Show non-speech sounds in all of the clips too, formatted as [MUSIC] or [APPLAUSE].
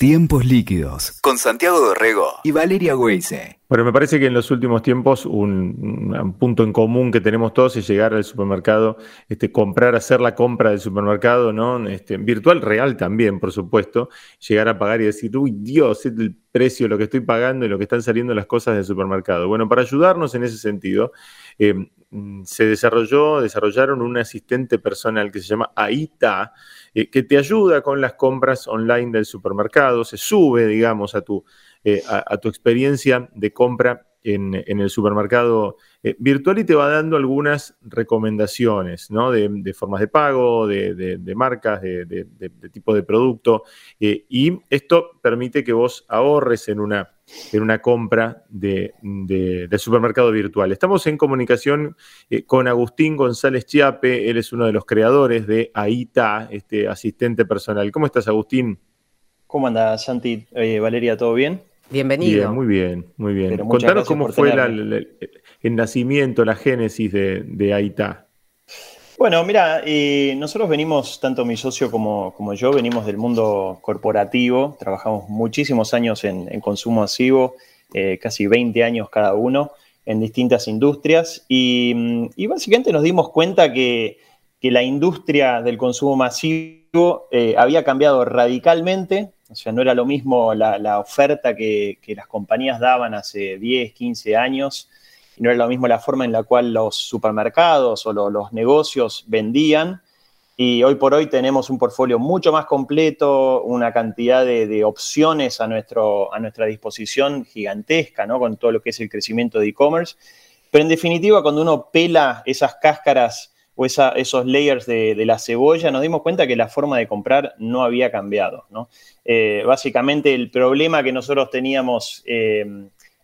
Tiempos líquidos con Santiago Dorrego y Valeria Weise. Bueno, me parece que en los últimos tiempos un, punto en común que tenemos todos es llegar al supermercado, este, comprar, hacer la compra del supermercado, ¿no? Este, virtual, real también, por supuesto, llegar a pagar y decir, uy, Dios, es el precio, lo que estoy pagando y lo que están saliendo las cosas del supermercado. Bueno, para ayudarnos en ese sentido, eh, se desarrolló, desarrollaron un asistente personal que se llama AITA, eh, que te ayuda con las compras online del supermercado, se sube, digamos, a tu eh, a, tu experiencia de compra en, el supermercado eh, virtual y te va dando algunas recomendaciones ¿no? de, formas de pago, de, marcas, de, tipo de producto. Eh, y esto permite que vos ahorres en una, en una compra de, supermercado virtual. Estamos en comunicación con Agustín González Chiape, él es uno de los creadores de AITA, este asistente personal. ¿Cómo estás, Agustín? ¿Cómo andas, Santi? Valeria, ¿todo bien? Bienvenido. muy bien, muy bien. Contanos cómo fue el nacimiento, la génesis de, de AITA. Bueno, mira, eh, nosotros venimos, tanto mi socio como, como, yo, venimos del mundo corporativo, trabajamos muchísimos años en, consumo masivo, eh, casi 20 años cada uno, en distintas industrias, y, básicamente nos dimos cuenta que, la industria del consumo masivo eh, había cambiado radicalmente o sea, no era lo mismo la, oferta que, las compañías daban hace 10, 15 años, y no era lo mismo la forma en la cual los supermercados o los negocios vendían. Y hoy por hoy tenemos un portfolio mucho más completo, una cantidad de, opciones a, nuestro, a nuestra disposición gigantesca, ¿no? Con todo lo que es el crecimiento de e-commerce. Pero en definitiva, cuando uno pela esas cáscaras o esos layers de, la cebolla, nos dimos cuenta que la forma de comprar no había cambiado. Eh, básicamente el problema que nosotros teníamos eh,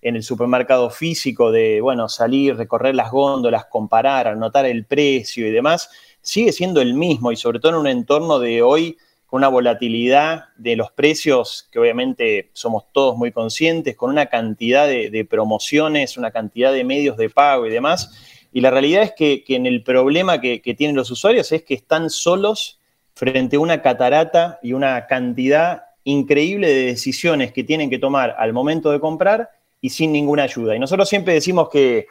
en el supermercado físico de, bueno, salir, recorrer las góndolas, comparar, anotar el precio y demás, sigue siendo el mismo y sobre todo en un entorno de hoy con una volatilidad de los precios que obviamente somos todos muy conscientes, con una cantidad de promociones, una cantidad de medios de pago y demás y la realidad es que, en el problema que, tienen los usuarios es que están solos frente a una catarata y una cantidad increíble de decisiones que tienen que tomar al momento de comprar y sin ninguna ayuda. Y nosotros siempre decimos que,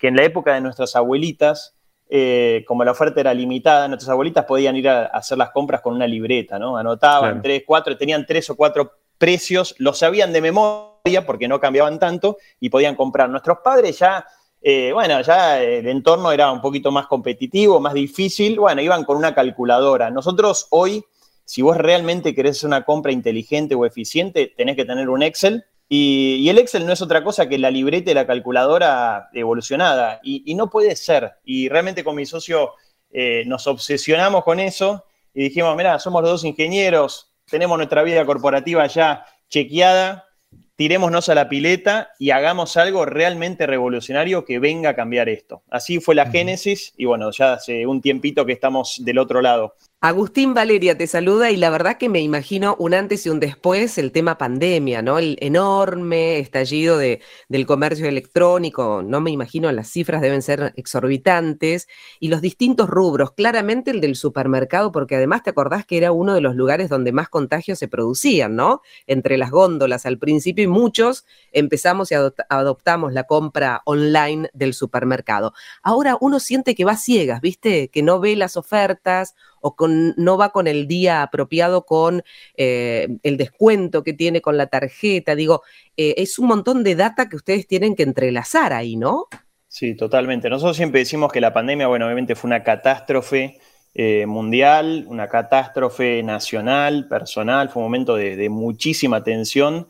en la época de nuestras abuelitas, eh, como la oferta era limitada, nuestras abuelitas podían ir a, hacer las compras con una libreta, ¿no? Anotaban tres, cuatro, tenían tres o cuatro precios, los sabían de memoria porque no cambiaban tanto y podían comprar. Nuestros padres ya eh, bueno, ya el entorno era un poquito más competitivo, más difícil, bueno, iban con una calculadora. Nosotros hoy, si vos realmente querés hacer una compra inteligente o eficiente, tenés que tener un Excel. Y, el Excel no es otra cosa que la libreta y la calculadora evolucionada. Y, no puede ser. Y realmente con mi socio eh, nos obsesionamos con eso y dijimos, mira, somos los dos ingenieros, tenemos nuestra vida corporativa ya chequeada, tirémonos a la pileta y hagamos algo realmente revolucionario que venga a cambiar esto. Así fue la génesis y bueno, ya hace un tiempito que estamos del otro lado. Agustín Valeria te saluda y la verdad que me imagino un antes y un después el tema pandemia, ¿no? El enorme estallido de, del comercio electrónico, no me imagino, las cifras deben ser exorbitantes y los distintos rubros, claramente el del supermercado, porque además te acordás que era uno de los lugares donde más contagios se producían, ¿no? Entre las góndolas al principio y muchos empezamos y adoptamos la compra online del supermercado. Ahora uno siente que va ciegas, ¿viste? Que no ve las ofertas o con, no va con el día apropiado con eh, el descuento que tiene con la tarjeta. Digo, eh, es un montón de data que ustedes tienen que entrelazar ahí, ¿no? Sí, totalmente. Nosotros siempre decimos que la pandemia, bueno, obviamente fue una catástrofe eh, mundial, una catástrofe nacional, personal, fue un momento de, de muchísima tensión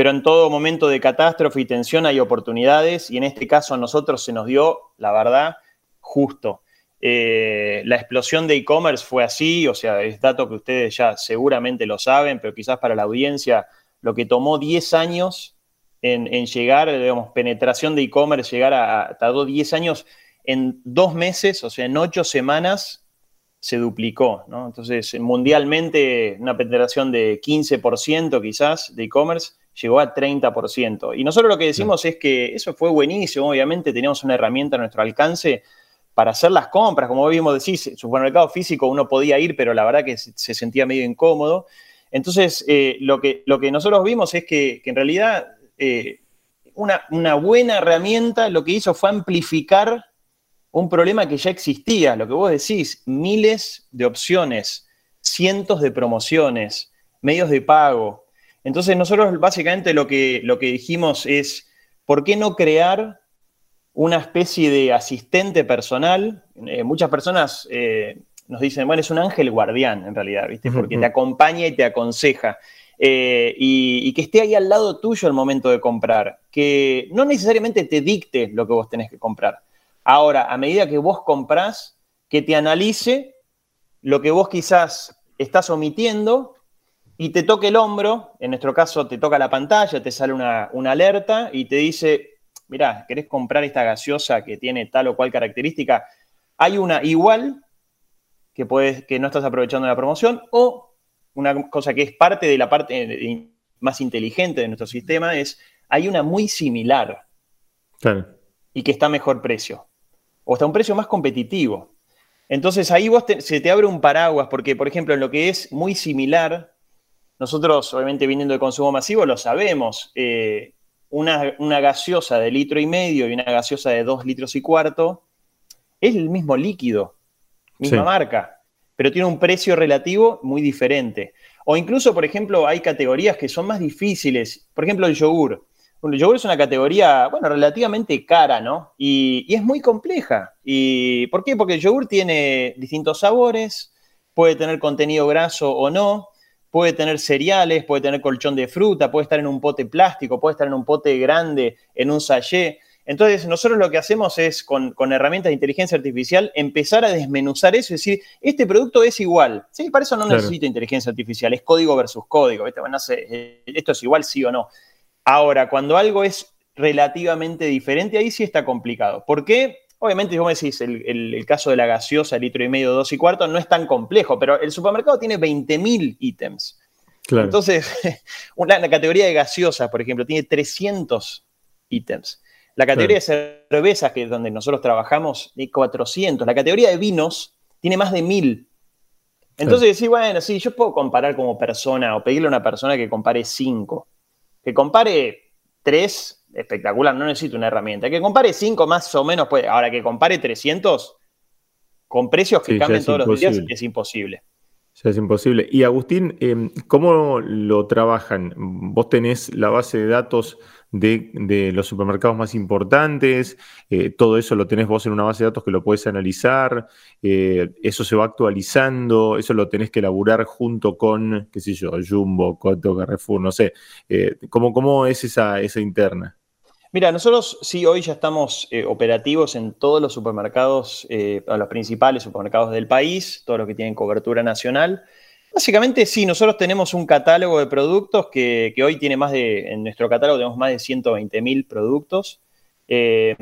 pero en todo momento de catástrofe y tensión hay oportunidades y en este caso a nosotros se nos dio, la verdad, justo. Eh, la explosión de e-commerce fue así, o sea, es dato que ustedes ya seguramente lo saben, pero quizás para la audiencia, lo que tomó 10 años en, llegar, digamos, penetración de e-commerce, llegar a, tardó 10 años, en dos meses, o sea, en ocho semanas, se duplicó, ¿no? Entonces, mundialmente, una penetración de 15% quizás de e-commerce llegó a 30%. Y nosotros lo que decimos es que eso fue buenísimo, obviamente teníamos una herramienta a nuestro alcance, para hacer las compras, como vimos decir, supermercado físico uno podía ir, pero la verdad que se sentía medio incómodo. Entonces, eh, lo, que, lo que nosotros vimos es que, en realidad eh, una, una, buena herramienta lo que hizo fue amplificar un problema que ya existía, lo que vos decís, miles de opciones, cientos de promociones, medios de pago. Entonces, nosotros básicamente lo que, lo que dijimos es, ¿por qué no crear una especie de asistente personal? Eh, muchas personas nos dicen, bueno, es un ángel guardián en realidad, ¿viste? Porque te acompaña y te aconseja. Eh, y, que esté ahí al lado tuyo al momento de comprar, que no necesariamente te dicte lo que vos tenés que comprar. Ahora, a medida que vos comprás, que te analice lo que vos quizás estás omitiendo y te toque el hombro, en nuestro caso te toca la pantalla, te sale una, una alerta y te dice, mirá, ¿querés comprar esta gaseosa que tiene tal o cual característica? Hay una igual que, puedes, que no estás aprovechando la promoción, o una cosa que es parte de la parte más inteligente de nuestro sistema es, hay una muy similar y que está a mejor precio, o está a un precio más competitivo. Entonces ahí vos se te abre un paraguas, porque por ejemplo en lo que es muy similar, nosotros obviamente viniendo de consumo masivo lo sabemos, eh, una, una, gaseosa de litro y medio y una gaseosa de dos litros y cuarto es el mismo líquido misma marca, pero tiene un precio relativo muy diferente. O incluso, por ejemplo, hay categorías que son más difíciles. Por ejemplo, el yogur. el yogur es una categoría, bueno, relativamente cara, ¿no? Y, es muy compleja. ¿Y por qué? Porque el yogur tiene distintos sabores, puede tener contenido graso o no, puede tener cereales, puede tener colchón de fruta, puede estar en un pote plástico, puede estar en un pote grande, en un sachet. Entonces, nosotros lo que hacemos es, con, herramientas de inteligencia artificial, empezar a desmenuzar eso y decir, este producto es igual. Sí, para eso no necesito inteligencia artificial, es código versus código. Eh, esto es igual sí o no. Ahora, cuando algo es relativamente diferente, ahí sí está complicado. ¿Por qué? Obviamente, como decís, el, caso de la gaseosa, litro y medio, dos y cuarto, no es tan complejo, pero el supermercado tiene 20.000 ítems. Entonces, [LAUGHS] una, la categoría de gaseosas, por ejemplo, tiene 300 ítems. La categoría de cervezas, que es donde nosotros trabajamos, tiene 400. La categoría de vinos tiene más de 1000. Entonces sí. bueno, sí, yo puedo comparar como persona o pedirle a una persona que compare 5. Que compare 3, espectacular, no necesito una herramienta. Que compare 5 más o menos, puede. Ahora que compare 300 con precios que cambian todos los días es imposible. Ya es imposible. Y Agustín, em, ¿cómo lo trabajan? Vos tenés la base de datos de, los supermercados más importantes, eh, todo eso lo tenés vos en una base de datos que lo puedes analizar, eh, eso se va actualizando, eso lo tenés que elaborar junto con, qué sé yo, Jumbo, Coto, Carrefour, no sé. Eh, ¿cómo, ¿Cómo es esa, esa interna? Mira, nosotros sí hoy ya estamos operativos en todos los supermercados, los principales supermercados del país, todos los que tienen cobertura nacional. Básicamente sí, nosotros tenemos un catálogo de productos que, hoy tiene más de, en nuestro catálogo tenemos más de 120 mil productos, eh,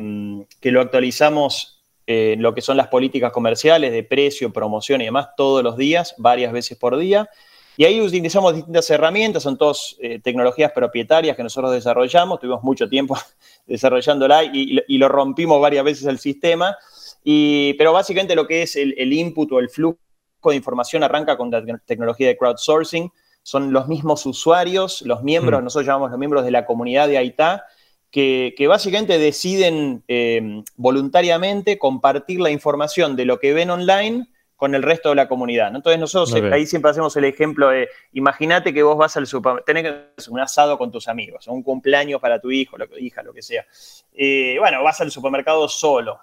que lo actualizamos en lo que son las políticas comerciales de precio, promoción y demás todos los días, varias veces por día. Y ahí utilizamos distintas herramientas, son todas eh, tecnologías propietarias que nosotros desarrollamos, tuvimos mucho tiempo [LAUGHS] desarrollándola y, y, lo rompimos varias veces el sistema. Y, pero básicamente lo que es el, el input o el flujo de información arranca con la tecnología de crowdsourcing. Son los mismos usuarios, los miembros, mm. nosotros llamamos los miembros de la comunidad de AITA, que, básicamente deciden eh, voluntariamente compartir la información de lo que ven online con el resto de la comunidad. Entonces nosotros ahí siempre hacemos el ejemplo de, imagínate que vos vas al supermercado, tenés un asado con tus amigos, un cumpleaños para tu hijo, lo, hija, lo que sea. Eh, bueno, vas al supermercado solo.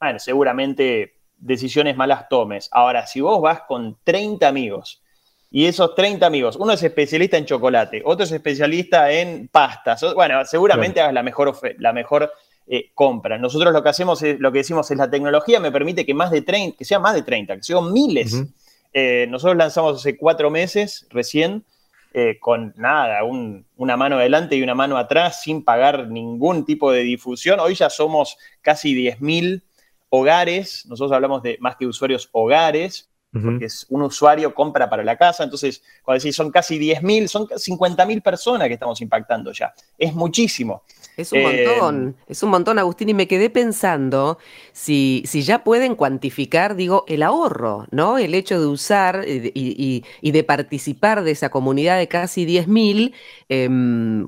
Bueno, seguramente decisiones malas tomes. Ahora, si vos vas con 30 amigos y esos 30 amigos, uno es especialista en chocolate, otro es especialista en pastas, bueno, seguramente hagas la mejor, la mejor eh. Nosotros lo que hacemos, es, lo que decimos es la tecnología me permite que más de 30, que sea más de 30, que sean miles. Eh, nosotros lanzamos hace cuatro meses recién. Eh, con nada, una mano adelante y una mano atrás, sin pagar ningún tipo de difusión. Hoy ya somos casi 10.000 hogares, nosotros hablamos de más que usuarios, hogares, porque es un usuario compra para la casa, entonces cuando decís son casi 10.000, son 50.000 personas que estamos impactando ya, es muchísimo. Es un montón, eh, es un montón, Agustín, y me quedé pensando si, si ya pueden cuantificar, digo, el ahorro, ¿no? El hecho de usar y, de participar de esa comunidad de casi 10.000, eh,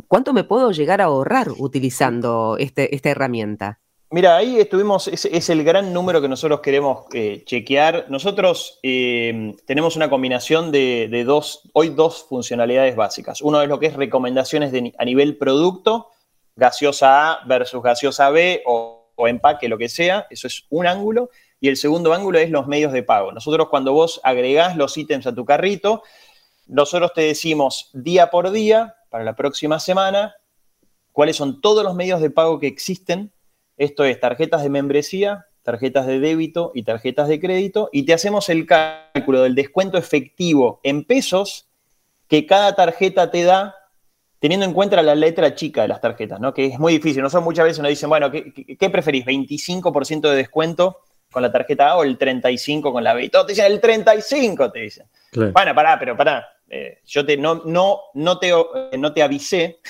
¿cuánto me puedo llegar a ahorrar utilizando este, esta herramienta? Mira, ahí estuvimos, es, el gran número que nosotros queremos eh, chequear. Nosotros eh, tenemos una combinación de, dos, hoy dos funcionalidades básicas. Uno es lo que es recomendaciones a nivel producto, gaseosa A versus gaseosa B o, empaque, lo que sea. Eso es un ángulo. Y el segundo ángulo es los medios de pago. Nosotros cuando vos agregás los ítems a tu carrito, nosotros te decimos día por día, para la próxima semana, cuáles son todos los medios de pago que existen esto es tarjetas de membresía, tarjetas de débito y tarjetas de crédito, y te hacemos el cálculo del descuento efectivo en pesos que cada tarjeta te da, teniendo en cuenta la letra chica de las tarjetas, ¿no? Que es muy difícil. Nosotros muchas veces nos dicen, bueno, ¿qué, preferís? ¿25% de descuento con la tarjeta A o el 35% con la B? Y todos te dicen, el 35%, te dicen. Bueno, pará, pero pará. Eh, yo te, no, no, no, te, eh, no te avisé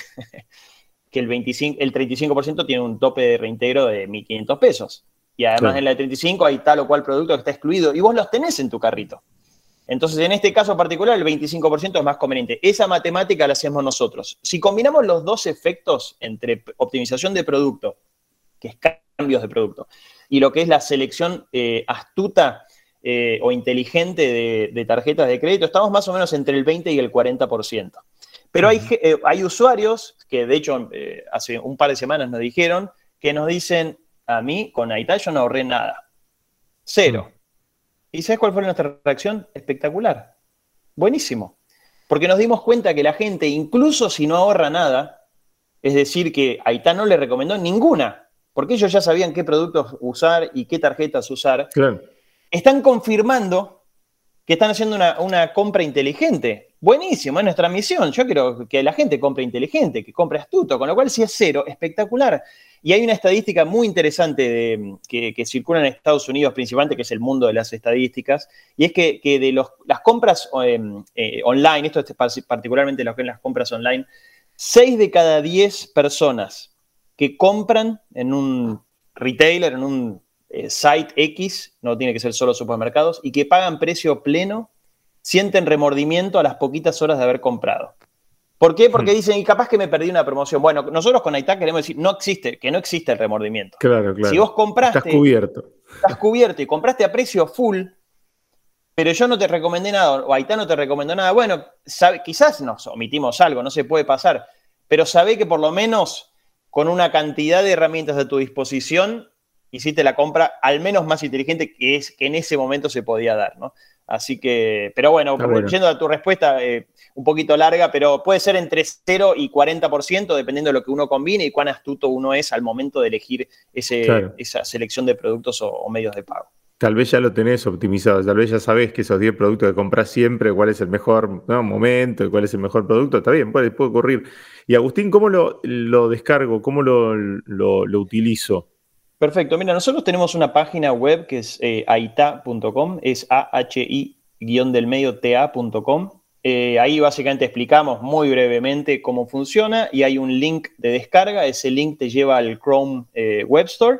que el, 25, el 35% tiene un tope de reintegro de 1.500 pesos. Y además en la de 35 hay tal o cual producto que está excluido y vos los tenés en tu carrito. Entonces, en este caso particular, el 25% es más conveniente. Esa matemática la hacemos nosotros. Si combinamos los dos efectos entre optimización de producto, que es cambios de producto, y lo que es la selección eh, astuta eh, o inteligente de, de, tarjetas de crédito, estamos más o menos entre el 20 y el 40%. Pero hay, eh, hay usuarios que, de hecho, eh, hace un par de semanas nos dijeron que nos dicen, a mí con Aita yo no ahorré nada. Cero. ¿Y sabes cuál fue nuestra reacción? Espectacular. Buenísimo. Porque nos dimos cuenta que la gente, incluso si no ahorra nada, es decir, que Aita no le recomendó ninguna, porque ellos ya sabían qué productos usar y qué tarjetas usar, están confirmando que están haciendo una, una compra inteligente. Buenísimo, es nuestra misión. Yo quiero que la gente compre inteligente, que compre astuto, con lo cual si es cero, espectacular. Y hay una estadística muy interesante que, circula en Estados Unidos principalmente, que es el mundo de las estadísticas, y es que, de las compras online, esto es particularmente lo que las compras online, 6 de cada 10 personas que compran en un retailer, en un eh, site X, no tiene que ser solo supermercados, y que pagan precio pleno, sienten remordimiento a las poquitas horas de haber comprado. ¿Por qué? Porque hmm. dicen, y capaz que me perdí una promoción. Bueno, nosotros con AITAC queremos decir, no existe, que no existe el remordimiento. Claro, claro. Si vos compraste. Estás cubierto. Estás cubierto y compraste a precio full, pero yo no te recomendé nada, o AITAC no te recomendó nada. Bueno, quizás nos omitimos algo, no se puede pasar, pero sabe que por lo menos con una cantidad de herramientas a tu disposición, hiciste la compra al menos más inteligente que, es, que en ese momento se podía dar, ¿no? Así que, pero bueno, yendo a tu respuesta, eh, un poquito larga, pero puede ser entre 0 y 40%, dependiendo de lo que uno combine y cuán astuto uno es al momento de elegir esa selección de productos o, medios de pago. Tal vez ya lo tenés optimizado, tal vez ya sabés que esos 10 productos que compras siempre, cuál es el mejor momento, cuál es el mejor producto, está bien, puede, puede ocurrir. Y Agustín, ¿cómo lo, descargo? ¿Cómo lo, lo utilizo? Perfecto. Mira, nosotros tenemos una página web que es eh, aita.com, es ahi-del medio ta.com. Eh, ahí básicamente explicamos muy brevemente cómo funciona y hay un link de descarga. Ese link te lleva al Chrome eh, Web Store,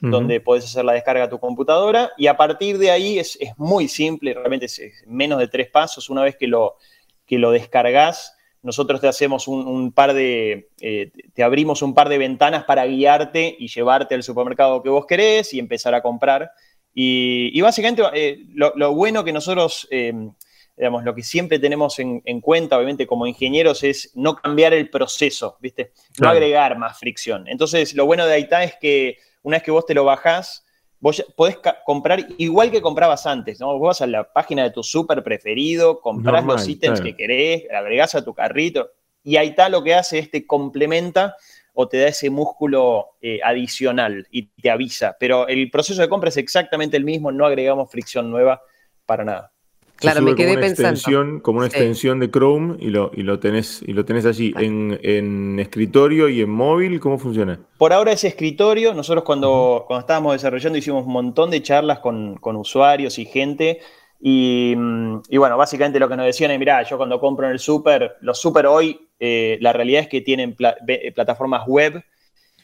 donde puedes hacer la descarga a tu computadora. Y a partir de ahí es, muy simple, realmente es, menos de tres pasos. Una vez que lo, que lo descargas, nosotros te hacemos un, par de, eh, te abrimos un par de ventanas para guiarte y llevarte al supermercado que vos querés y empezar a comprar. Y, básicamente eh, lo, bueno que nosotros, eh, digamos, lo que siempre tenemos en, cuenta, obviamente, como ingenieros, es no cambiar el proceso, ¿viste? No agregar más fricción. Entonces, lo bueno de Aita es que una vez que vos te lo bajás, vos podés comprar igual que comprabas antes, ¿no? Vos vas a la página de tu súper preferido, compras los ítems que querés, agregás a tu carrito, y ahí está lo que hace es te complementa o te da ese músculo eh, adicional y te avisa. Pero el proceso de compra es exactamente el mismo, no agregamos fricción nueva para nada. Claro, me quedé como una pensando. Extensión, como una extensión de Chrome y lo, y lo, tenés, y lo tenés allí. En, escritorio y en móvil, ¿cómo funciona? Por ahora es escritorio. Nosotros cuando, cuando estábamos desarrollando hicimos un montón de charlas con, usuarios y gente Y, y, bueno, básicamente lo que nos decían es, mirá, yo cuando compro en el súper, los súper hoy, eh, la realidad es que tienen plataformas web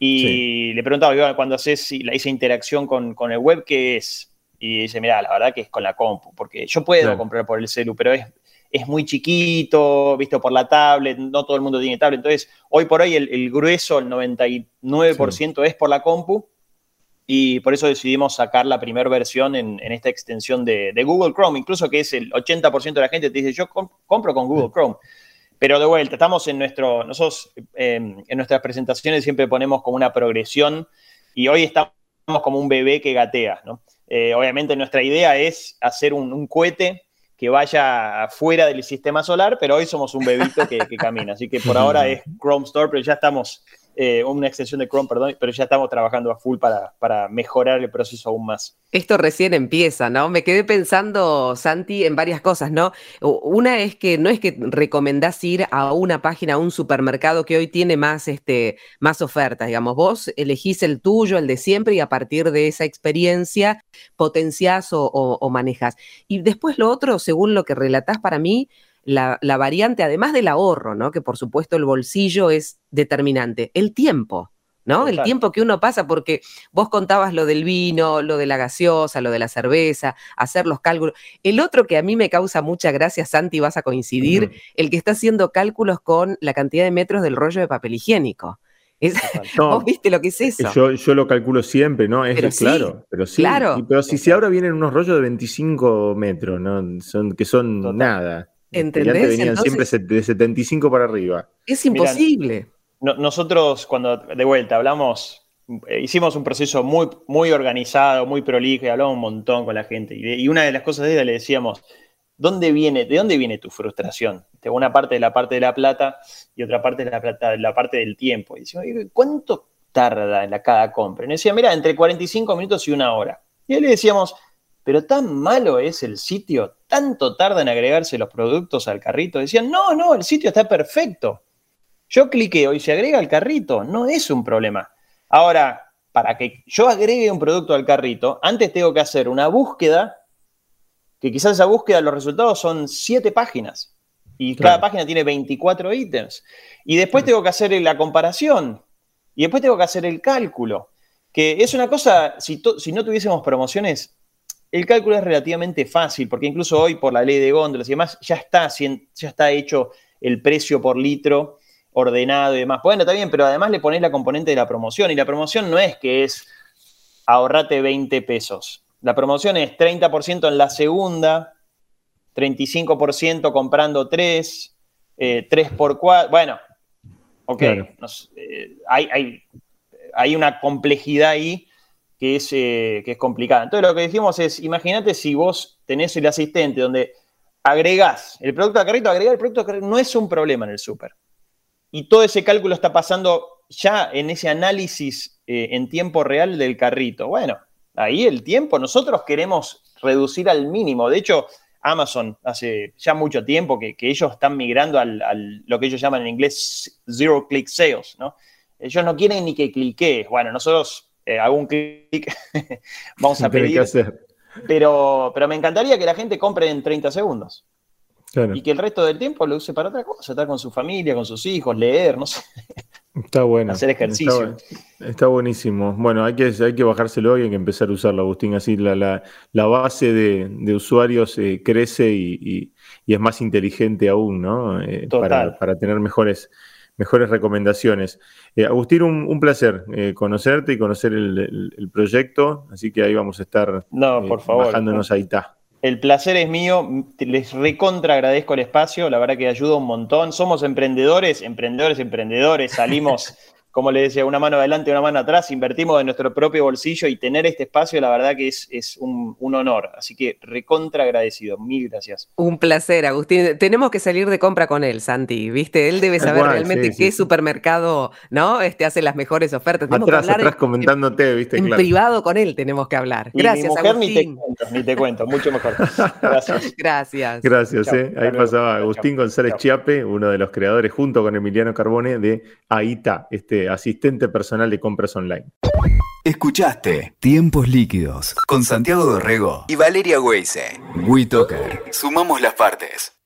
y le preguntaba, cuando haces esa interacción con, con, el web, ¿qué es? Y dice, mira, la verdad que es con la compu, porque yo puedo comprar por el celu, pero es, es muy chiquito, visto por la tablet, no todo el mundo tiene tablet. Entonces, hoy por hoy el, grueso, el 99% es por la compu y por eso decidimos sacar la primera versión en, esta extensión de, Google Chrome, incluso que es el 80% de la gente te dice, yo compro con Google Chrome. Pero de vuelta, estamos en nuestro, nosotros em, en nuestras presentaciones siempre ponemos como una progresión y hoy estamos como un bebé que gatea, ¿no? Eh, obviamente nuestra idea es hacer un, cohete que vaya fuera del sistema solar, pero hoy somos un bebito que, que camina. Así que por ahora es [LAUGHS] Chrome Store, pero ya estamos eh, una extensión de Chrome, perdón, pero ya estamos trabajando a full para, para, mejorar el proceso aún más. Esto recién empieza, ¿no? Me quedé pensando, Santi, en varias cosas, ¿no? Una es que no es que recomendás ir a una página, a un supermercado que hoy tiene más, este, más ofertas, digamos, vos elegís el tuyo, el de siempre, y a partir de esa experiencia potenciás o, o manejas. Y después lo otro, según lo que relatás para mí, la, variante, además del ahorro, ¿no? Que por supuesto el bolsillo es determinante, el tiempo. ¿no? El tiempo que uno pasa, porque vos contabas lo del vino, lo de la gaseosa, lo de la cerveza, hacer los cálculos. El otro que a mí me causa mucha gracia, Santi, vas a coincidir, el que está haciendo cálculos con la cantidad de metros del rollo de papel higiénico. [LAUGHS] ¿Vos viste lo que es eso? Yo, lo calculo siempre, ¿no? Es claro, pero sí. Claro. pero si, si, ahora vienen unos rollos de 25 metros, ¿no? Son, que son nada. ¿Entendés? venían siempre de 75 para arriba. Es imposible. nosotros, cuando de vuelta hablamos, eh, hicimos un proceso muy, muy organizado, muy prolijo, y hablamos un montón con la gente. Y, una de las cosas de ella le decíamos, ¿dónde viene, ¿de dónde viene tu frustración? De una parte de la parte de la plata y otra parte de la plata, de la parte del tiempo. Y decíamos, ¿cuánto tarda en la cada compra? Y nos decía, mira, entre 45 minutos y una hora. Y le decíamos, pero tan malo es el sitio, tanto tarda en agregarse los productos al carrito. Decían, no, no, el sitio está perfecto. Yo cliqueo y se agrega al carrito, no es un problema. Ahora, para que yo agregue un producto al carrito, antes tengo que hacer una búsqueda, que quizás esa búsqueda, los resultados son siete páginas. Y cada página tiene 24 ítems. Y después tengo que hacer la comparación. Y después tengo que hacer el cálculo. Que es una cosa, si, si no tuviésemos promociones, el cálculo es relativamente fácil, porque incluso hoy por la ley de góndolas y demás ya está, ya está hecho el precio por litro ordenado y demás. Bueno, está bien, pero además le pones la componente de la promoción y la promoción no es que es ahorrate 20 pesos. La promoción es 30% en la segunda, 35% comprando 3, 3 por 4. Bueno, ok, eh, hay, hay, hay una complejidad ahí que es, eh, que es complicada. Entonces lo que decimos es, imagínate si vos tenés el asistente donde agregás el producto a carrito, agregar el producto a carrito no es un problema en el súper. Y todo ese cálculo está pasando ya en ese análisis eh, en tiempo real del carrito. Bueno, ahí el tiempo nosotros queremos reducir al mínimo. De hecho, Amazon hace ya mucho tiempo que, ellos están migrando al, lo que ellos llaman en inglés zero click sales, ¿no? Ellos no quieren ni que cliques. Bueno, nosotros eh, un clic, [LAUGHS] vamos a pedir. Pero, pero me encantaría que la gente compre en 30 segundos. Y que el resto del tiempo lo use para otra cosa, estar con su familia, con sus hijos, leer, no sé. Está bueno. Hacer ejercicio. Está, buenísimo. Bueno, hay que, hay que bajárselo y hay que empezar a usarlo, Agustín. Así la, base de, usuarios eh, crece y, es más inteligente aún, ¿no? Eh, para, para, tener mejores, mejores recomendaciones. Eh, Agustín, un, placer eh, conocerte y conocer el, proyecto, así que ahí vamos a estar no, por eh, favor, bajándonos. El placer es mío, les recontra agradezco el espacio, la verdad que ayuda un montón. Somos emprendedores, emprendedores, emprendedores, salimos [LAUGHS] como le decía, una mano adelante, una mano atrás, invertimos de nuestro propio bolsillo y tener este espacio, la verdad que es, un, honor. Así que recontra agradecido. Mil gracias. Un placer, Agustín. Tenemos que salir de compra con él, Santi. ¿Viste? Él debe saber realmente qué supermercado, ¿no? Este hace las mejores ofertas. atrás, atrás comentándote, ¿viste? En privado con él tenemos que hablar. Gracias, mi mujer Ni te cuento, ni te cuento, mucho mejor. [LAUGHS] Gracias. Gracias. Gracias, eh. Ahí pasaba Agustín González Chiape, uno de los creadores, junto con Emiliano Carbone, de AITA, este asistente personal de compras online. Escuchaste Tiempos Líquidos con Santiago Dorrego y Valeria Weise. WeToker. Sumamos las partes.